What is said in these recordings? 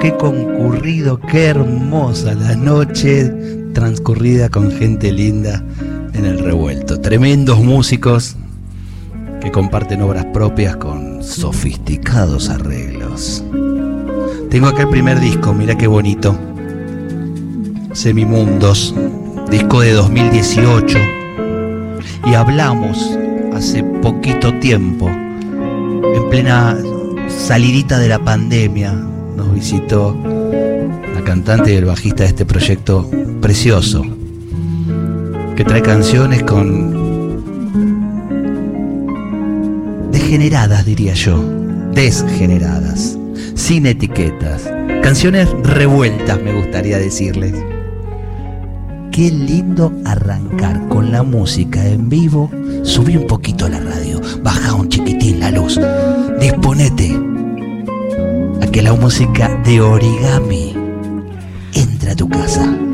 Qué concurrido, qué hermosa la noche transcurrida con gente linda en el revuelto. Tremendos músicos que comparten obras propias con sofisticados arreglos. Tengo acá el primer disco, mira qué bonito. Semimundos, disco de 2018. Y hablamos hace poquito tiempo, en plena salidita de la pandemia, visitó la cantante y el bajista de este proyecto precioso, que trae canciones con... degeneradas, diría yo, desgeneradas, sin etiquetas, canciones revueltas, me gustaría decirles. Qué lindo arrancar con la música en vivo. Subí un poquito la radio, baja un chiquitín la luz. Disponete que la música de origami entre a tu casa.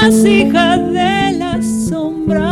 Es más hija de las sombras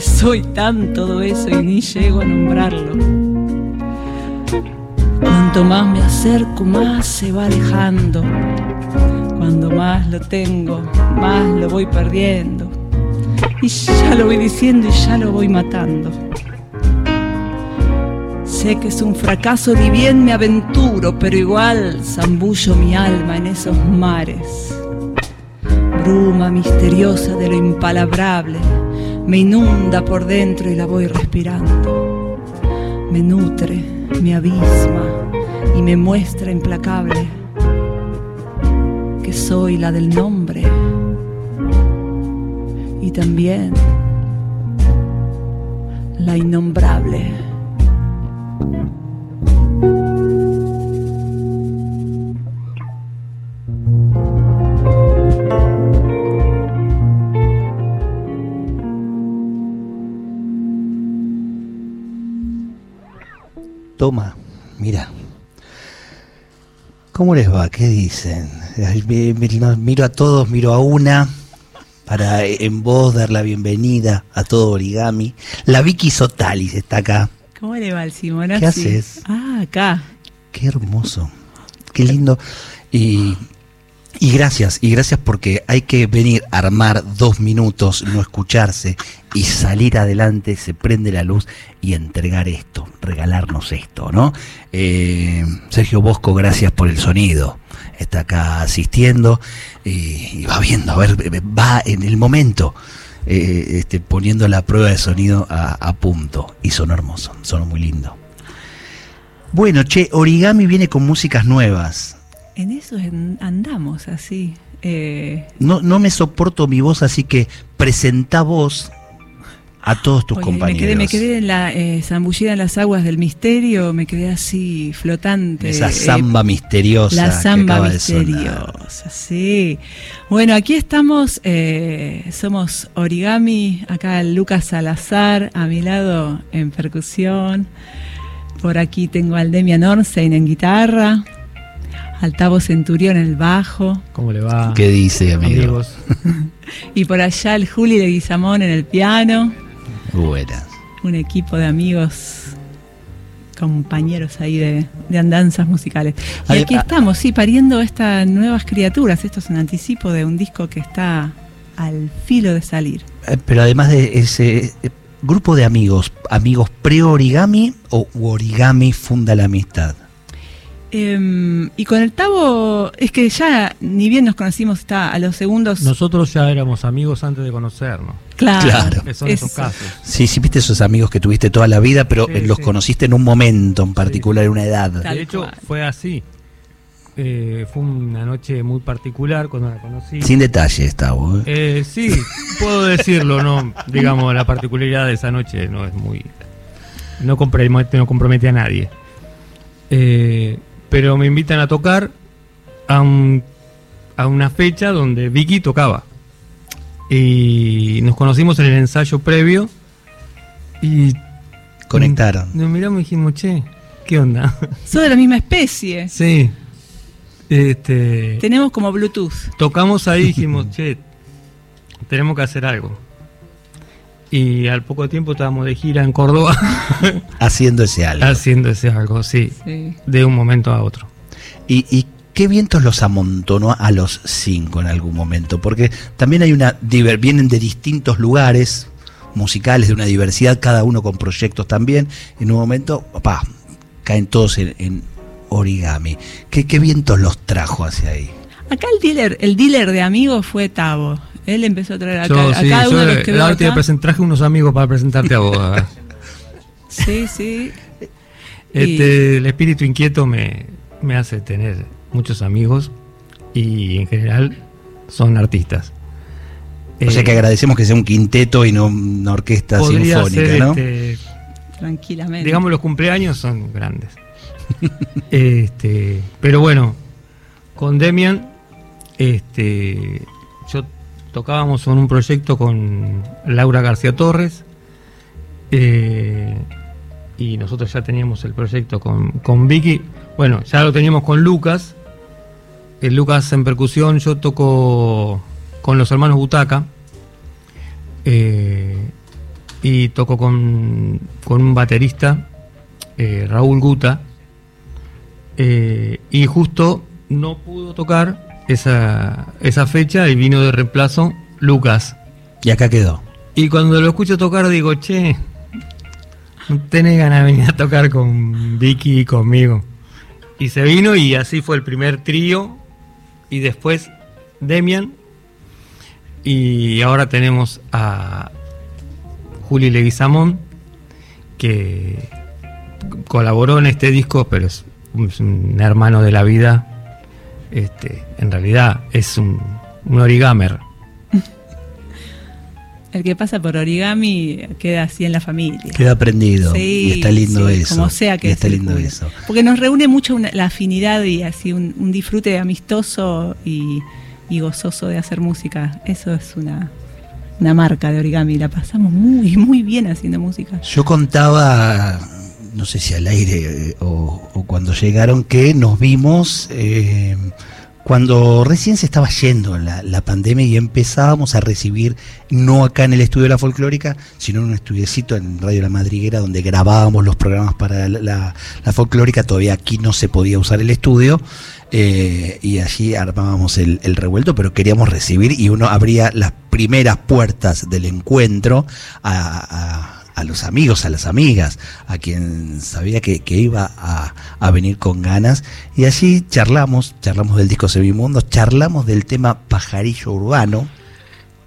soy tan todo eso y ni llego a nombrarlo. Cuanto más me acerco, más se va alejando. Cuando más lo tengo, más lo voy perdiendo. Y ya lo voy diciendo y ya lo voy matando. Sé que es un fracaso y bien me aventuro, pero igual zambullo mi alma en esos mares. Bruma misteriosa de lo impalabrable me inunda por dentro y la voy respirando. Me nutre, me abisma y me muestra implacable que soy la del nombre y también la innombrable. Toma, mira. ¿Cómo les va? ¿Qué dicen? Miro a todos, miro a una para en voz dar la bienvenida a todo origami. La Vicky Sotalis está acá. ¿Cómo le va el Simón? ¿Qué haces? Ah, acá. Qué hermoso. Qué lindo. Y y gracias, y gracias porque hay que venir a armar dos minutos, no escucharse y salir adelante, se prende la luz y entregar esto, regalarnos esto, ¿no? Eh, Sergio Bosco, gracias por el sonido. Está acá asistiendo y, va viendo, a ver, va en el momento. eh, este, poniendo la prueba de sonido a, a punto. Y sonó hermoso, sonó muy lindo. Bueno, che, Origami viene con músicas nuevas. En eso andamos así. eh, No, no me soporto mi voz, así que presenta vos a todos tus oye, compañeros. Me quedé, me quedé en la, eh, zambullida en las aguas del misterio, me quedé así flotante. Esa eh, samba misteriosa. La que samba de misteriosa, sí. Bueno, aquí estamos, eh, somos Origami, acá Lucas Salazar, a mi lado en percusión. Por aquí tengo al Demian Orsein en guitarra, al Tavo Centurión en el bajo, ¿Cómo le va? ¿Qué dice, amigo? amigos? y por allá el Juli de Guizamón en el piano, Buenas. un equipo de amigos, compañeros ahí de, de andanzas musicales. Y Ay, aquí estamos, sí, pariendo estas nuevas criaturas. Esto es un anticipo de un disco que está al filo de salir. Eh, Pero además de ese eh, grupo de amigos, amigos pre-origami o origami funda la amistad. Em, y con el Tavo, es que ya ni bien nos conocimos, está a los segundos. Nosotros ya éramos amigos antes de conocernos. claro, Claro. Que son eso. esos casos. Sí, sí, viste esos amigos que tuviste toda la vida, pero Sí, eh, los sí. conociste en un momento en particular, en una edad. Tal de hecho, cual. fue así. Eh, fue una noche muy particular cuando la conocí. Sin detalle, Estavo. ¿eh? Eh, sí, puedo decirlo, no, digamos, la particularidad de esa noche no es muy, no compromete, no compromete a nadie. Eh, pero me invitan a tocar a, un- a una fecha donde Vicky tocaba y nos conocimos en el ensayo previo y Conectaron. nos miramos y dijimos, che, ¿qué onda? Sos de la misma especie. sí, este, Tenemos como Bluetooth. tocamos ahí y dijimos, che, tenemos que hacer algo. Y al poco tiempo estábamos de gira en Córdoba Haciendo ese algo. haciendo ese algo, sí, Sí. de un momento a otro. ¿Y, y qué vientos los amontonó a los cinco en algún momento? Porque también hay una. vienen de distintos lugares musicales, de una diversidad, cada uno con proyectos también. En un momento, pa, caen todos en, en origami. ¿Qué, ¿Qué vientos los trajo hacia ahí? Acá el dealer, el dealer de amigos fue Tavo. Él empezó a traer Yo, a sí, cada yo uno de los que veo acá. traje unos amigos para presentarte a vos. Sí, sí. Este, el espíritu inquieto me, me hace tener muchos amigos y en general son artistas. O sea Eh, que agradecemos que sea un quinteto y no una orquesta podría sinfónica, ser, ¿no? este, Tranquilamente. digamos los cumpleaños son grandes. este, pero bueno, con Demian, este, yo tocábamos en un proyecto con Laura García Torres eh, y nosotros ya teníamos el proyecto con, con Vicky. Bueno, ya lo teníamos con Lucas. El Lucas en percusión, yo toco con los hermanos Butaca. eh, y toco con, con un baterista, eh, Raúl Guta. eh, y justo no pudo tocar esa, esa fecha y vino de reemplazo Lucas. Y acá quedó. Y cuando lo escucho tocar digo, che, no tenés ganas de venir a tocar con Vicky y conmigo. Y se vino y así fue el primer trío. Y después Demian. Y ahora tenemos a Juli Leguizamón, que colaboró en este disco, pero es un, es un hermano de la vida. Este, en realidad es un, un origamer. El que pasa por origami queda así en la familia. Queda aprendido. Sí, y está lindo sí, eso. Como sea que y está lindo eso. Porque nos reúne mucho una- la afinidad y así un, un disfrute amistoso y, y gozoso de hacer música. Eso es una, una marca de origami. La pasamos muy, muy bien haciendo música. Yo contaba, no sé si al aire eh, o, cuando llegaron, que nos vimos eh, cuando recién se estaba yendo la, la pandemia y empezábamos a recibir, no acá en el estudio de la folclórica, sino en un estudiecito en Radio La Madriguera donde grabábamos los programas para la, la- folclórica. Todavía aquí no se podía usar el estudio. eh, y allí armábamos el, el revuelto, pero queríamos recibir y uno abría las primeras puertas del encuentro a- a los amigos, a las amigas, a quien sabía que, que iba a, a venir con ganas. Y allí charlamos, charlamos del disco Sevimundo, charlamos del tema Pajarillo Urbano,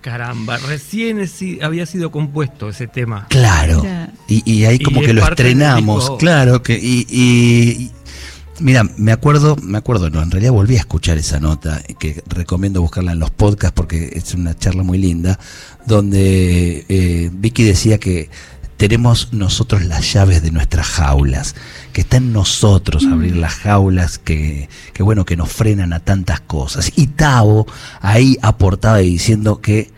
caramba, recién había sido compuesto ese tema. Claro. Y, ahí como que lo estrenamos, claro, que y, Mira, me acuerdo, me acuerdo, no, en realidad volví a escuchar esa nota, que recomiendo buscarla en los podcasts porque es una charla muy linda, donde eh, Vicky decía que tenemos nosotros las llaves de nuestras jaulas, que está en nosotros mm. abrir las jaulas que, que, bueno, que nos frenan a tantas cosas. Y Tavo ahí aportaba diciendo que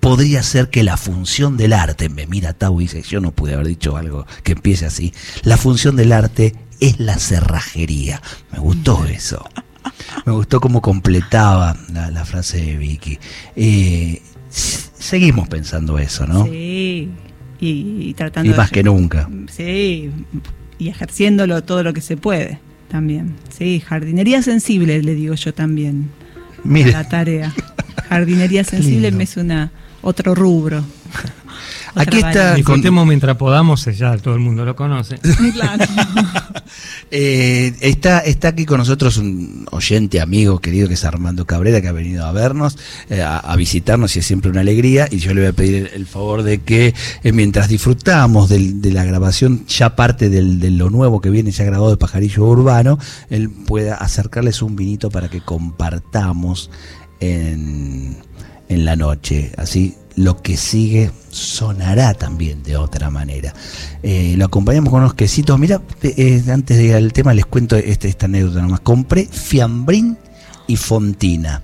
podría ser que la función del arte, me mira Tavo y dice, yo no pude haber dicho algo que empiece así, la función del arte es la cerrajería. Me gustó eso. Me gustó cómo completaba la, frase de Vicky. Eh, seguimos pensando eso, ¿no? Sí, y, tratando. Y más que nunca. Sí, y ejerciéndolo todo lo que se puede también. Sí, jardinería sensible, le digo yo también. Mire. La tarea. Jardinería sensible me es una otro rubro. Aquí está. Disfrutemos mientras podamos, ya todo el mundo lo conoce. Claro. Eh, está, está aquí con nosotros un oyente, amigo, querido, que es Armando Cabrera, que ha venido a vernos, eh, a, visitarnos y es siempre una alegría. Y yo le voy a pedir el, favor de que eh, mientras disfrutamos de la grabación, ya parte de lo nuevo que viene ya grabado de Pajarillo Urbano, él pueda acercarles un vinito para que compartamos en, en la noche. Así lo que sigue sonará también de otra manera. Eh, lo acompañamos con unos quesitos. Mira, eh, antes de ir al tema les cuento este, esta anécdota nomás. Compré fiambrín y fontina.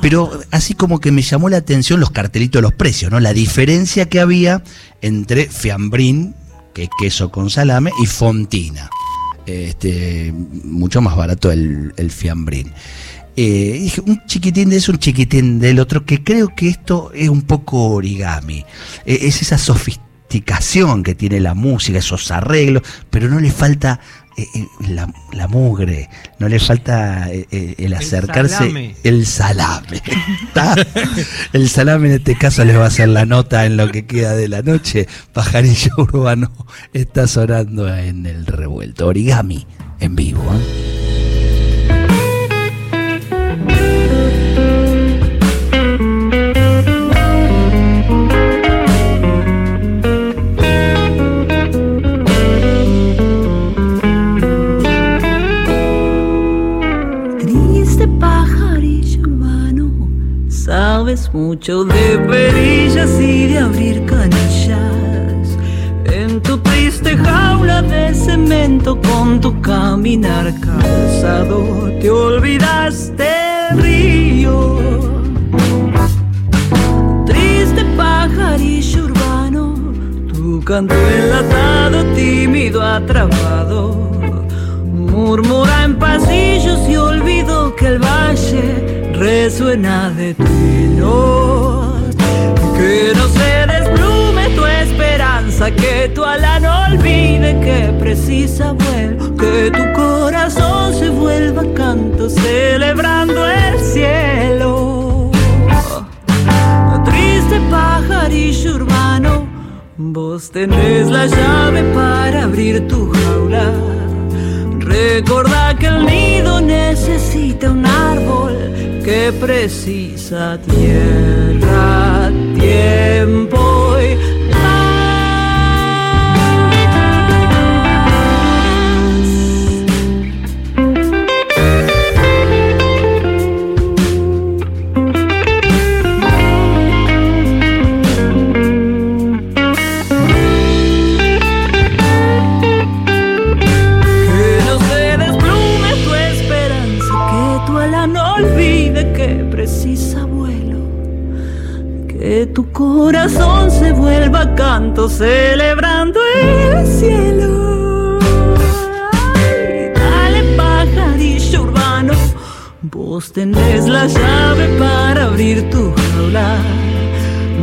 Pero así como que me llamó la atención los cartelitos de los precios, ¿no? La diferencia que había entre fiambrín, que es queso con salame, y fontina. Este, mucho más barato el, el fiambrín. Eh, dije, un chiquitín de eso, un chiquitín del otro, que creo que esto es un poco origami. Eh, es esa sofisticación que tiene la música, esos arreglos, pero no le falta eh, la, mugre, no le falta el acercarse, el salame. el salame en este caso les va a hacer la nota en lo que queda de la noche. Pajarillo Urbano está sonando en el revuelto. Origami en vivo. Mucho de perillas y de abrir canillas. En tu triste jaula de cemento con tu caminar calzado te olvidaste río. Triste pajarillo urbano, tu canto enlatado, tímido, atrapado. Murmura en pasillos y olvido que el valle resuena de trinos. Que no se desplume tu esperanza, que tu ala no olvide que precisa vuelo, que tu corazón se vuelva canto celebrando el cielo. Triste pajarillo urbano, vos tenés la llave para abrir tu jaula. Recuerda que el nido necesita un que precisa tierra, tiempo corazón se vuelva canto celebrando el cielo. dale pajarillo urbano, vos tenés la llave para abrir tu jaula.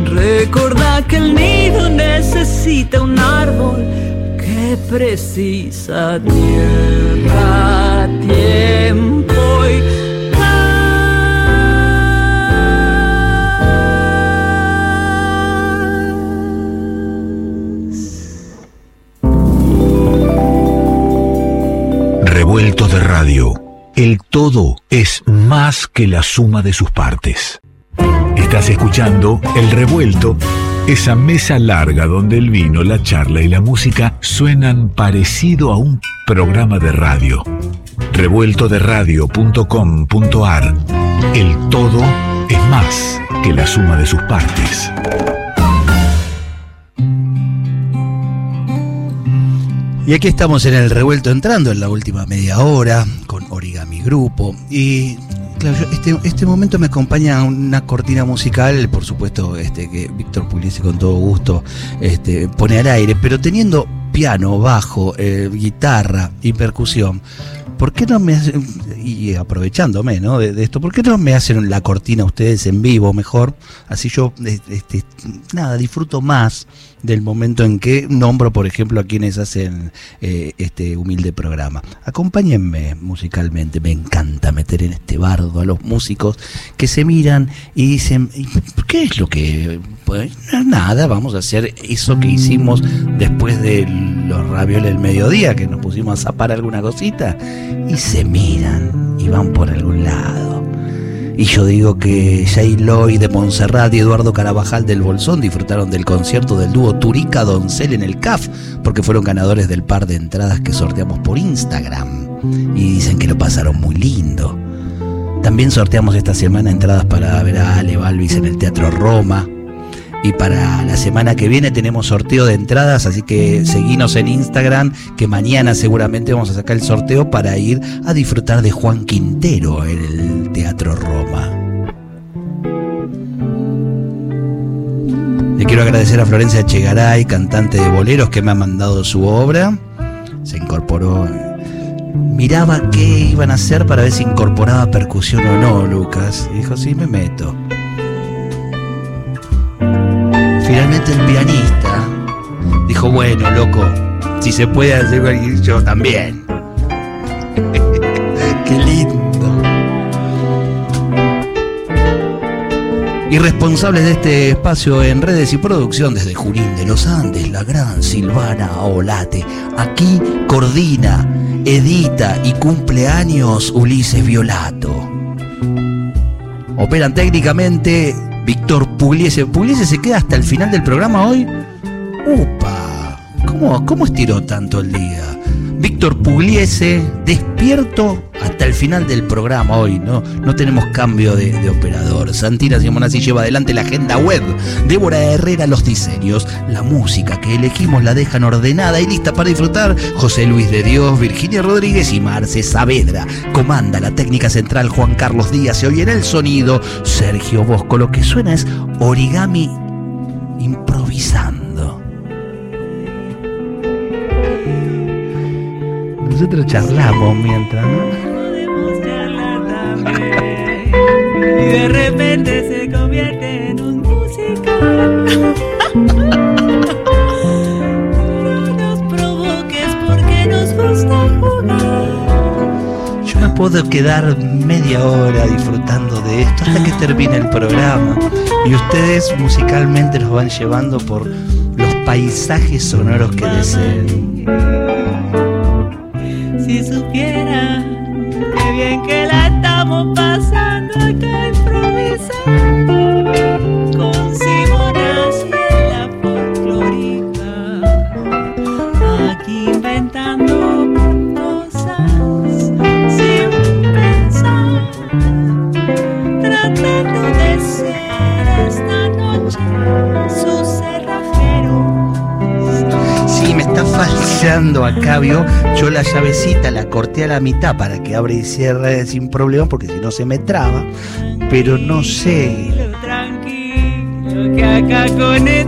Recordá que el nido necesita un árbol que precisa tierra, tiempo y de radio. El todo es más que la suma de sus partes. Estás escuchando El Revuelto, esa mesa larga donde el vino, la charla y la música suenan parecido a un programa de radio. Revueltoderadio.com.ar El todo es más que la suma de sus partes. Y aquí estamos en el revuelto entrando en la última media hora con Origami Grupo. Y claro, este, este momento me acompaña una cortina musical, por supuesto, este, que Víctor Pugliese con todo gusto este, pone al aire, pero teniendo piano, bajo, eh, guitarra y percusión. ¿Por qué no me hacen, y aprovechándome ¿no? de, esto, ¿por qué no me hacen la cortina ustedes en vivo mejor? Así yo, este, nada, disfruto más del momento en que nombro, por ejemplo, a quienes hacen eh, este humilde programa. Acompáñenme musicalmente, me encanta meter en este bardo a los músicos que se miran y dicen, ¿qué es lo que... Pues nada, vamos a hacer eso que hicimos después de los ravioles del mediodía, que nos pusimos a zapar alguna cosita, y se miran y van por algún lado y yo digo que Jay Lloyd de Montserrat y Eduardo Carabajal del Bolsón disfrutaron del concierto del dúo Turica Doncel en el CAF, porque fueron ganadores del par de entradas que sorteamos por Instagram. Y dicen que lo pasaron muy lindo. También sorteamos esta semana entradas para ver a Ale Balvis en el Teatro Roma. Y para la semana que viene tenemos sorteo de entradas, así que seguinos en Instagram, que mañana seguramente vamos a sacar el sorteo para ir a disfrutar de Juan Quintero en el Teatro Roma. Le quiero agradecer a Florencia Chegaray, cantante de boleros, que me ha mandado su obra. Se incorporó. Miraba qué iban a hacer para ver si incorporaba percusión o no, Lucas. Dijo, sí, me meto. Finalmente el pianista dijo, bueno, loco, si se puede hacer yo también. Qué lindo. Y responsables de este espacio en redes y producción desde Junín de los Andes, la gran Silvana Olate. Aquí coordina, edita y cumpleaños Ulises Violato. Operan técnicamente Víctor Pugliese. ¿Pugliese se queda hasta el final del programa hoy? ¡Upa! ¿Cómo, cómo estiró tanto el día? Víctor Pugliese, despierto hasta el final del programa hoy, ¿no? No tenemos cambio de, operador. Santina Simonazzi lleva adelante la agenda web. Débora Herrera los diseños. La música que elegimos la dejan ordenada y lista para disfrutar. José Luis de Dios, Virginia Rodríguez y Marce Saavedra. Comanda la técnica central Juan Carlos Díaz. Oye en el sonido Sergio Bosco. Lo que suena es origami improvisando. nosotros charlamos mientras, ¿no? Puedo quedar media hora disfrutando de esto hasta que termine el programa. Y ustedes musicalmente los van llevando por los paisajes sonoros que deseen falseando acá, vio yo la llavecita la corté a la mitad para que abra y cierre sin problema, porque si no se me traba. Pero no sé. Tranquilo, que acá con esta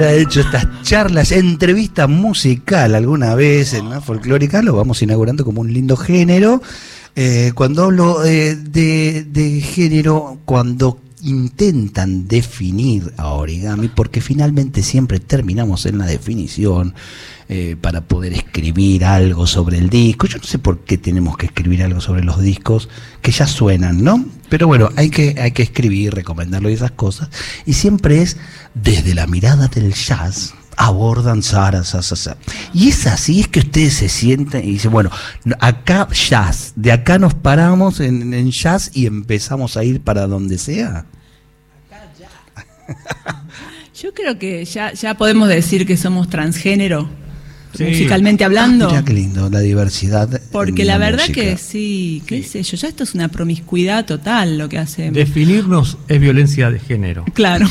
habrá hecho estas charlas, entrevista musical alguna vez en la folclórica, lo vamos inaugurando como un lindo género. Eh, cuando hablo eh, de, de género, cuando intentan definir a origami, porque finalmente siempre terminamos en la definición eh, para poder escribir algo sobre el disco. Yo no sé por qué tenemos que escribir algo sobre los discos que ya suenan, ¿no? Pero bueno, hay que, hay que escribir, recomendarlo y esas cosas. Y siempre es desde la mirada del jazz, abordan Sara, Y es así, es que ustedes se sienten y dicen, bueno, acá jazz, de acá nos paramos en, en jazz y empezamos a ir para donde sea. Acá ya. Yo creo que ya, ya podemos decir que somos transgénero, musicalmente hablando. Ah, mira qué lindo, la diversidad. Porque la, verdad que sí, qué sé yo, ya esto es una promiscuidad total lo que hacemos. Definirnos es violencia de género. Claro.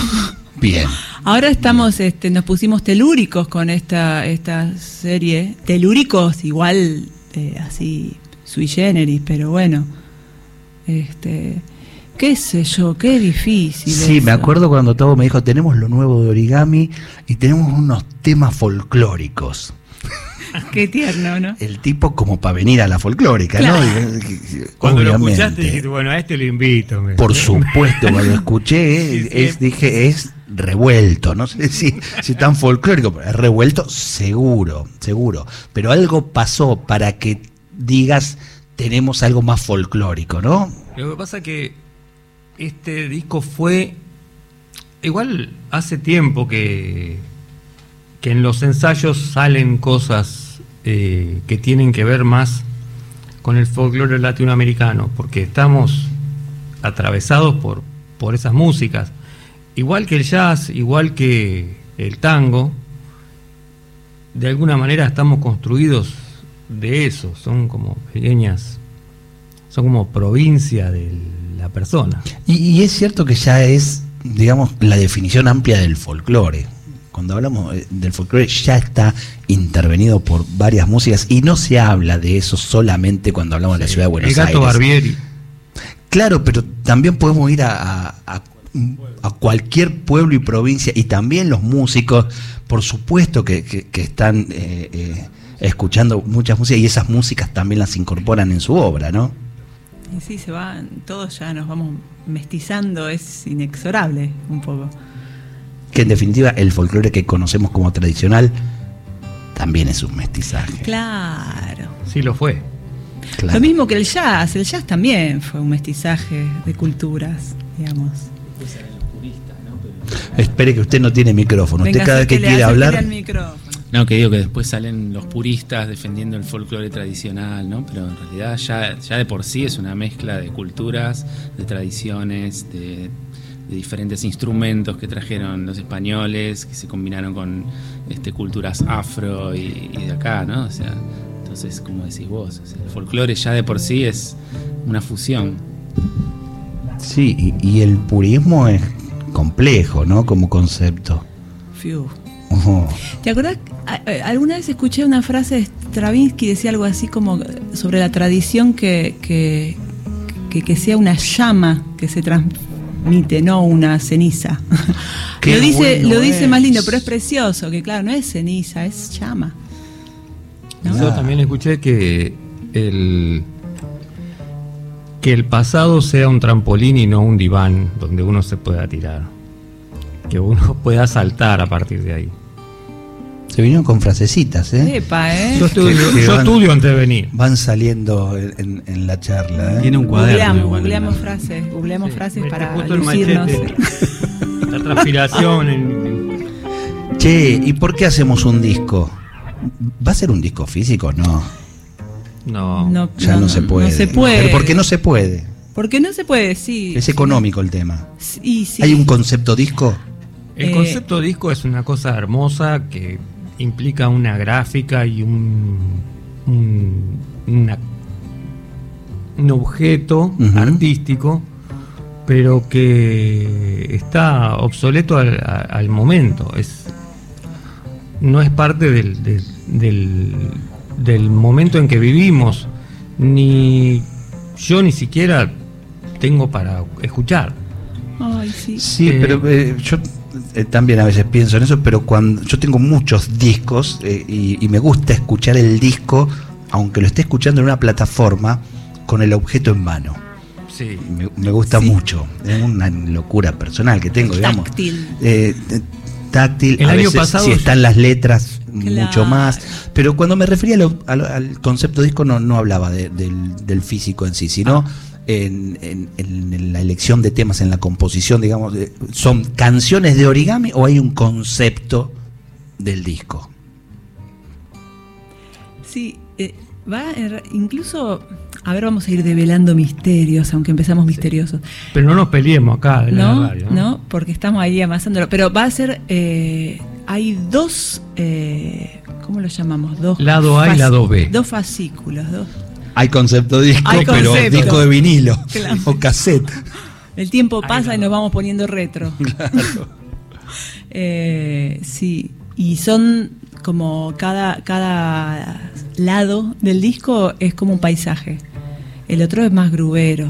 Bien. Ahora estamos, este, nos pusimos telúricos con esta, esta serie. Telúricos igual, eh, así, sui generis, pero bueno. Este, qué sé yo, qué difícil. Sí, me acuerdo cuando todo me dijo, tenemos lo nuevo de origami y tenemos unos temas folclóricos. Qué tierno, ¿no? El tipo como para venir a la folclórica, ¿no? Cuando lo escuchaste dijiste, bueno, a este lo invito. Por supuesto, cuando lo escuché, es, dije, es revuelto, no sé si, si tan folclórico, pero es revuelto seguro, seguro. Pero algo pasó para que digas, tenemos algo más folclórico, ¿no? Lo que pasa es que este disco fue, igual hace tiempo que, que en los ensayos salen cosas eh, que tienen que ver más con el folclore latinoamericano, porque estamos atravesados por, por esas músicas igual que el jazz, igual que el tango, de alguna manera estamos construidos de eso, son como pequeñas, son como provincia de la persona. Y, es cierto que ya es, digamos, la definición amplia del folclore. Cuando hablamos eh, del folclore ya está intervenido por varias músicas y no se habla de eso solamente cuando hablamos de la ciudad de Buenos Aires. El gato Barbieri. Claro, pero también podemos ir a a cualquier pueblo y provincia y también los músicos, por supuesto que, están eh, eh, escuchando muchas músicas y esas músicas también las incorporan en su obra, ¿no? Y sí, se van, todos ya nos vamos mestizando, es inexorable un poco. Que en definitiva el folclore que conocemos como tradicional también es un mestizaje. Claro. Sí lo fue. Lo mismo que el jazz, el jazz también fue un mestizaje de culturas, digamos. Espere que usted no tiene micrófono. usted cada vez que, quiere hablar. No, que digo que después salen los puristas defendiendo el folclore tradicional, ¿no? Pero en realidad ya, ya de por sí es una mezcla de culturas, de tradiciones, de, diferentes instrumentos que trajeron los españoles, que se combinaron con este, culturas afro y, de acá, ¿no? O sea, entonces, como decís vos, el folclore ya de por sí es una fusión. Sí, y el purismo es complejo, ¿no? Como concepto. ¿Te acuerdas? Alguna vez escuché una frase de Stravinsky, decía algo así como sobre la tradición que, que, que, sea una llama que se transmite, no una ceniza. lo dice, lo dice más lindo, pero es precioso, que claro, no es ceniza, es llama. Yo también escuché que el que el pasado sea un trampolín y no un diván donde uno se pueda tirar. Que uno pueda saltar a partir de ahí. Se vinieron con frasecitas, ¿eh? ¿eh? Yo, estudio, antes de venir. Van saliendo en, la charla. ¿eh? Tiene un cuaderno. Googleamos, frases, googleamos frases para lucirnos. la transpiración. Che, ¿y por qué hacemos un disco? ¿Va a ser un disco físico? No. No, ya no, se puede. No se puede. ¿Pero por qué no se puede? Porque no se puede, sí. Es económico el tema. Sí, sí. ¿Hay un concepto disco? El eh, concepto disco es una cosa hermosa que implica una gráfica y un, un, objeto artístico, pero que está obsoleto al, momento. Es, no es parte del, del del momento en que vivimos, ni yo ni siquiera tengo para escuchar. sí. Eh, pero eh, yo eh, también a veces pienso en eso, pero cuando yo tengo muchos discos y, me gusta escuchar el disco, aunque lo esté escuchando en una plataforma, con el objeto en mano. Sí. Me, me gusta mucho. Es una locura personal que tengo, digamos. Táctil. Eh, eh, táctil. El a año veces, pasado Si están las letras, Claro. mucho más. Pero cuando me refería lo- al concepto disco, no, no hablaba de- del, del físico en sí, sino. Ah. En, en- en la elección de temas, en la composición, digamos, de- ¿son canciones de origami o hay un concepto del disco? Sí, eh, va ra- incluso, a ver, vamos a ir develando misterios, aunque empezamos misteriosos. Pero no nos peleemos acá en ¿No? la radio. ¿no? Porque estamos ahí amasándolo. Pero va a ser, eh, hay dos, eh, ¿cómo lo llamamos? Dos Lado A y lado B. Dos fascículos, dos. Hay concepto disco, Hay pero concepto. disco de vinilo Claro. o cassette. El tiempo pasa no, y no. nos vamos poniendo retro. Eh, sí, y son como cada, cada lado del disco es como un paisaje. El otro es más grubero.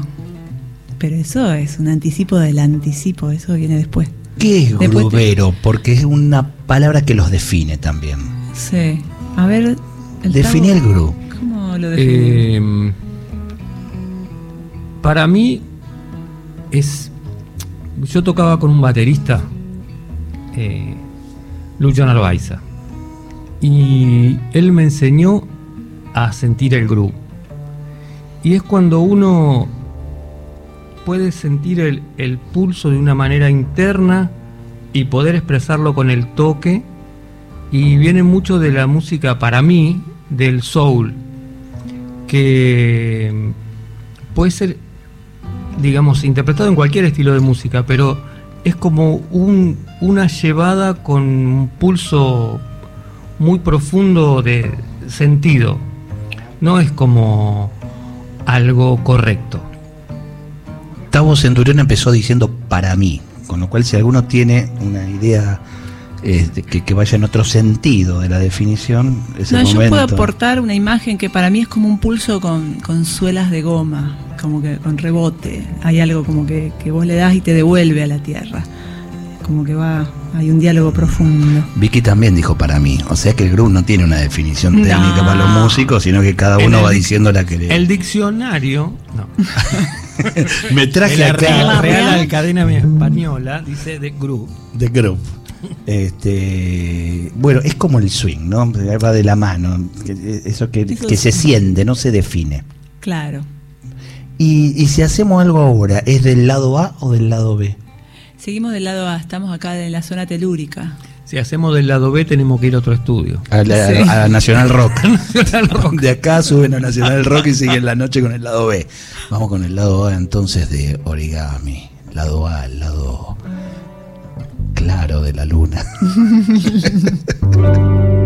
Pero eso es un anticipo del anticipo, eso viene después. ¿Qué es Después te- grubero? Porque es una palabra que los define también. Sí. A ver. el Tavo, el groove. Eh, para mí es. Yo tocaba con un baterista, eh, Lucho Narvaiza, y él me enseñó a sentir el groove. Y es cuando uno puede sentir el, el pulso de una manera interna y poder expresarlo con el toque. Y viene mucho de la música, para mí, del soul, que mm, puede ser, digamos, interpretado en cualquier estilo de música, pero es como un- una llevada con un pulso muy profundo de sentido. No es como algo correcto. Tavo Centurión empezó diciendo para mí, con lo cual si alguno tiene una idea este, que, que vaya en otro sentido de la definición, es No, el yo momento. puedo aportar una imagen que para mí es como un pulso con, con suelas de goma, como que con rebote. Hay algo como que, que vos le das y te devuelve a la tierra. Como que va, hay un diálogo profundo. Vicky también dijo para mí, o sea que el groove no tiene una definición No. técnica para los músicos, sino que cada uno el- va diciendo la que le... El diccionario, no, Me traje la Real. Real Academia Española dice de groove. de groove. Este, bueno, es como el swing, ¿no? Va de la mano, eso que, se siente, no se define. Claro. Y, y si hacemos algo ahora, ¿es del lado A o del lado B? Seguimos del lado A, estamos acá en la zona telúrica. Si hacemos del lado B tenemos que ir a otro estudio. A la, Sí. a la Nacional Rock. De acá suben a Nacional Rock y siguen la noche con el lado B. Vamos con el lado A entonces de Origami. Lado A, el lado claro de la luna.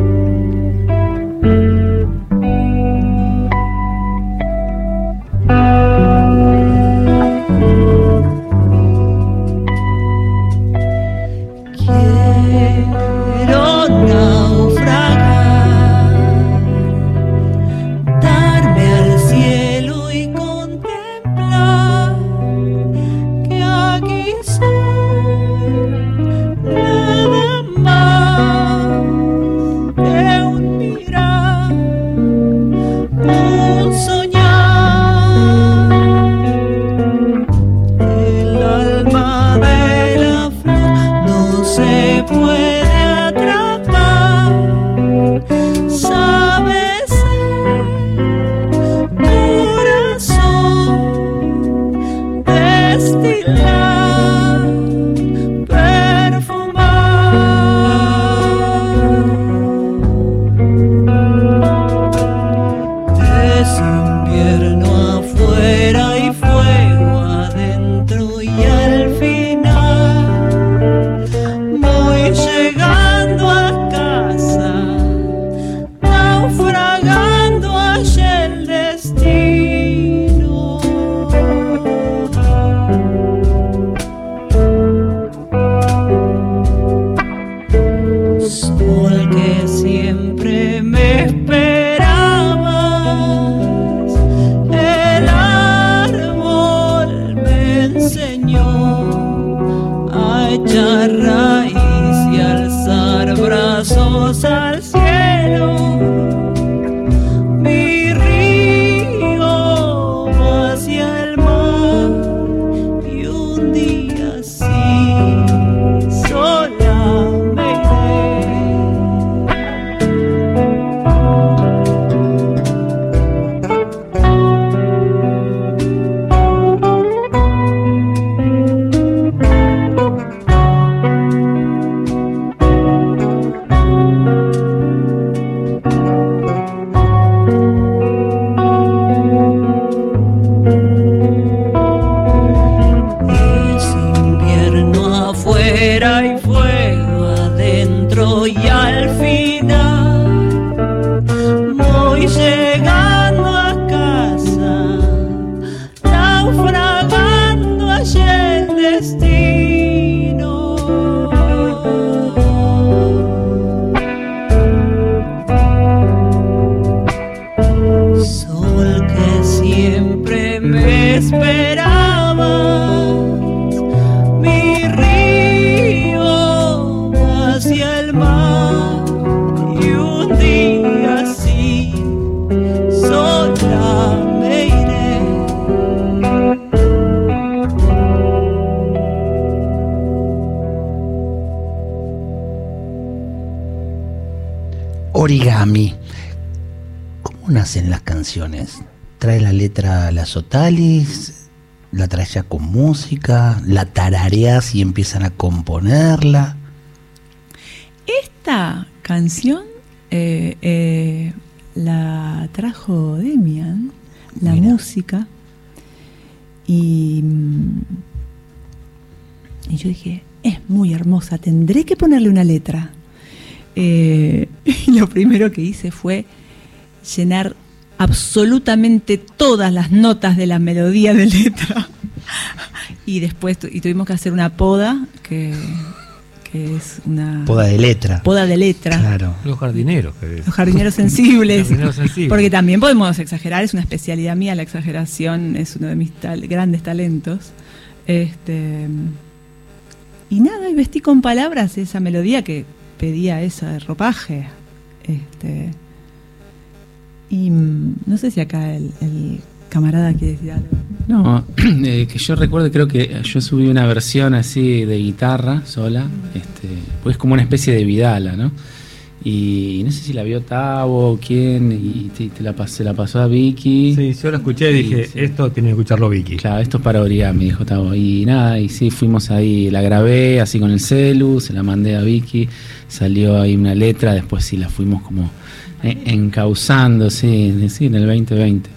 Origami. ¿Cómo nacen las canciones? ¿Trae la letra a la Sotalis? ¿La traes ya con música? ¿La tarareas y empiezan a componerla? Esta canción eh, eh, la trajo Demian, la música, y, mm, y yo dije, es muy hermosa, tendré que ponerle una letra. Eh, y lo primero que hice fue llenar absolutamente todas las notas de la melodía de letra. y después y tuvimos que hacer una poda que, es una poda de letra. Poda de letra. Claro. Los jardineros. Los jardineros sensibles. Porque también podemos exagerar, es una especialidad mía la exageración, es uno de mis grandes talentos. Este y nada, y vestí con palabras esa melodía que pedía ese ropaje. Este, y mm, no sé si acá el, camarada quiere decir algo. No, eh, que yo recuerdo, creo que yo subí una versión así de guitarra sola, este, pues como una especie de Vidala, ¿no? Y no sé si la vio Tavo o quién, y te, la, se la pasó a Vicky. Sí, yo la escuché y dije, esto tiene que escucharlo Vicky. Claro, esto es para me dijo Tavo. Y nada, y sí, fuimos ahí, la grabé así con el celu, se la mandé a Vicky, salió ahí una letra, después sí la fuimos como encauzando, sí, sí, en el 2020.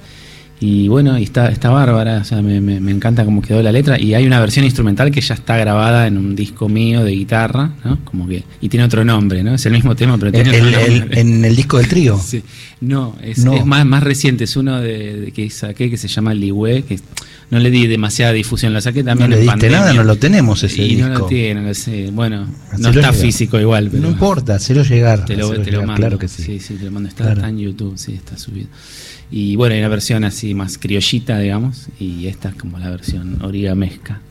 Y bueno, y está, está bárbara, o sea, me, me, encanta cómo quedó la letra. Y hay una versión instrumental que ya está grabada en un disco mío de guitarra, ¿no? Como que, y tiene otro nombre, ¿no? Es el mismo tema, pero tiene otro nombre. ¿En el disco del trío? Sí. No, es, más, más reciente, es uno de, que saqué que se llama Ligüe, que no le di demasiada difusión, lo saqué también. No le diste nada, no lo tenemos ese y disco. no lo tiene, no lo sé. Bueno, no está físico igual. Pero no importa, se lo llegar. Te lo, te lo mando. Claro que sí. Sí, sí, te lo mando. Está, está en YouTube, sí, está subido. Y bueno, hay una versión así más criollita, digamos, y esta es como la versión origamesca.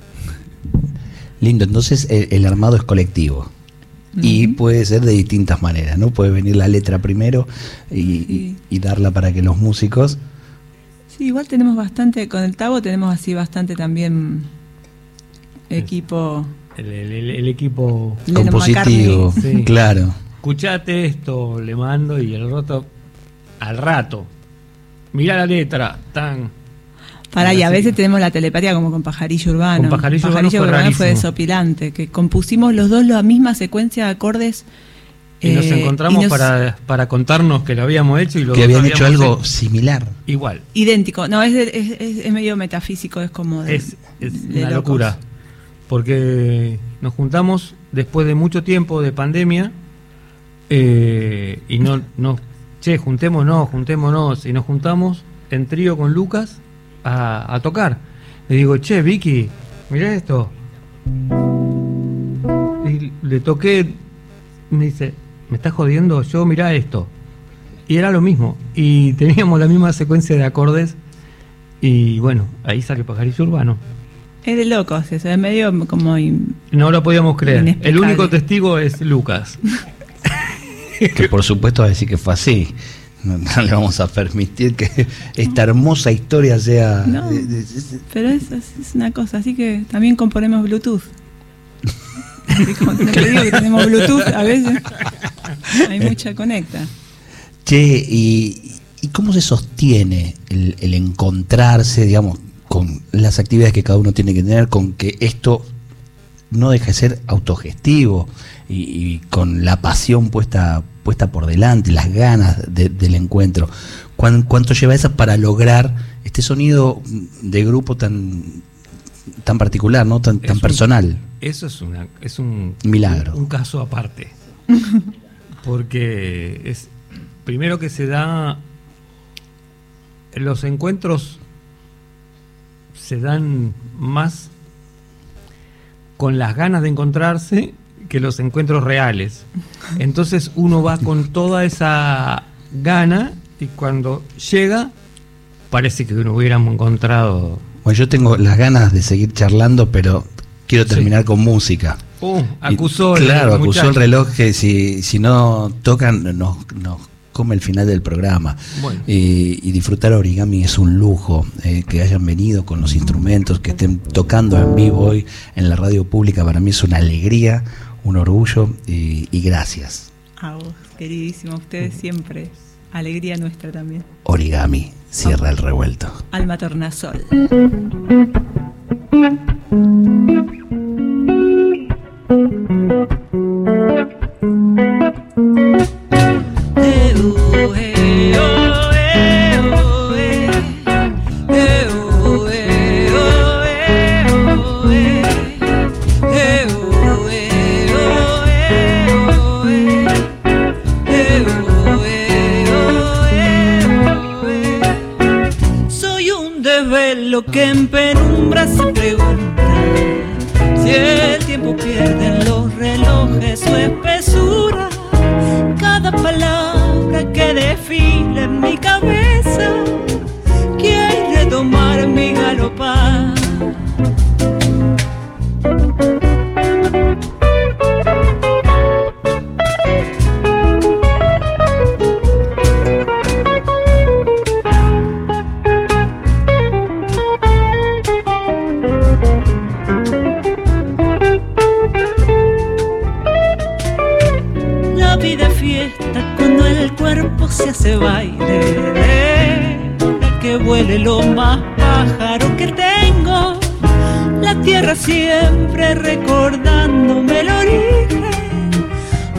Lindo, entonces el, armado es colectivo. Y puede ser de distintas maneras, ¿no? Puede venir la letra primero y, darla para que los músicos... Sí, igual tenemos bastante, con el Tabo tenemos así bastante también equipo... El, equipo compositivo, claro. Escuchate esto, le mando y el roto al rato Mira la letra, tan. Para, y a veces tenemos la telepatía como con Pajarillo Urbano. Con Pajarillo, Urbano, fue, desopilante, que compusimos los dos la misma secuencia de acordes. Y nos eh, encontramos para, para, contarnos que lo habíamos hecho y lo Que habían hecho algo similar. Igual. Idéntico. No, es, es, medio metafísico, es como. es una locura. Porque nos juntamos después de mucho tiempo de pandemia eh, y no, no che, juntémonos, juntémonos, y nos juntamos en trío con Lucas a, tocar. Le digo, che, Vicky, mira esto. Y le toqué, me dice, ¿me estás jodiendo? Yo, mira esto. Y era lo mismo. Y teníamos la misma secuencia de acordes. Y bueno, ahí sale Pajarillo Urbano. Es de locos, eso es medio como. no lo podíamos creer. El único testigo es Lucas. que por supuesto va a decir que fue así. No, le vamos a permitir que esta hermosa historia sea... pero es, es, una cosa, así que también componemos Bluetooth. te digo que tenemos Bluetooth, a veces hay mucha conecta. Che, ¿y, cómo se sostiene el, el encontrarse, digamos, con las actividades que cada uno tiene que tener, con que esto no deja de ser autogestivo y, con la pasión puesta, puesta por delante, las ganas del encuentro. ¿Cuánto lleva esa para lograr este sonido de grupo tan tan particular, no tan, tan personal? Eso es una es un milagro, un, caso aparte, porque es primero que se da los encuentros se dan más con las ganas de encontrarse que los encuentros reales. Entonces uno va con toda esa gana y cuando llega parece que no hubiéramos encontrado Bueno, yo tengo las ganas de seguir charlando, pero quiero terminar con música. Uh, acusó Y- Claro, el acusó el reloj que si, si no tocan nos, nos come el final del programa. Bueno. Y disfrutar origami es un lujo, eh, que hayan venido con los instrumentos, que estén tocando en vivo hoy en la radio pública, para mí es una alegría, un orgullo y, y gracias. A vos, queridísimo, a ustedes siempre. Alegría nuestra también. Origami, cierra el revuelto. Alma Tornasol. Penumbra se pregunta si el tiempo pierde en los relojes su espesura. Cuerpo se hace baile. Deja que vuele lo más pájaro que tengo. La tierra siempre recordándome el origen.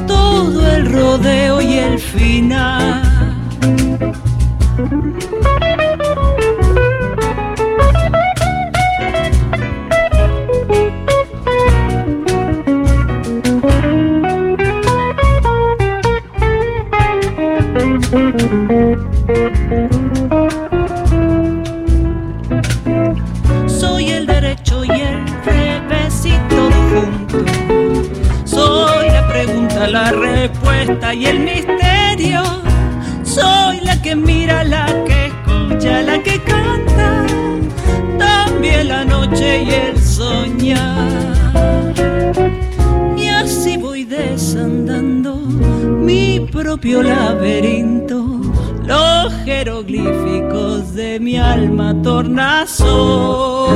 Todo el rodeo y el final. Y el misterio. Soy la que mira, la que escucha, la que canta. También la noche y el soñar. Y así voy desandando mi propio laberinto. Los jeroglíficos de mi alma tornasol.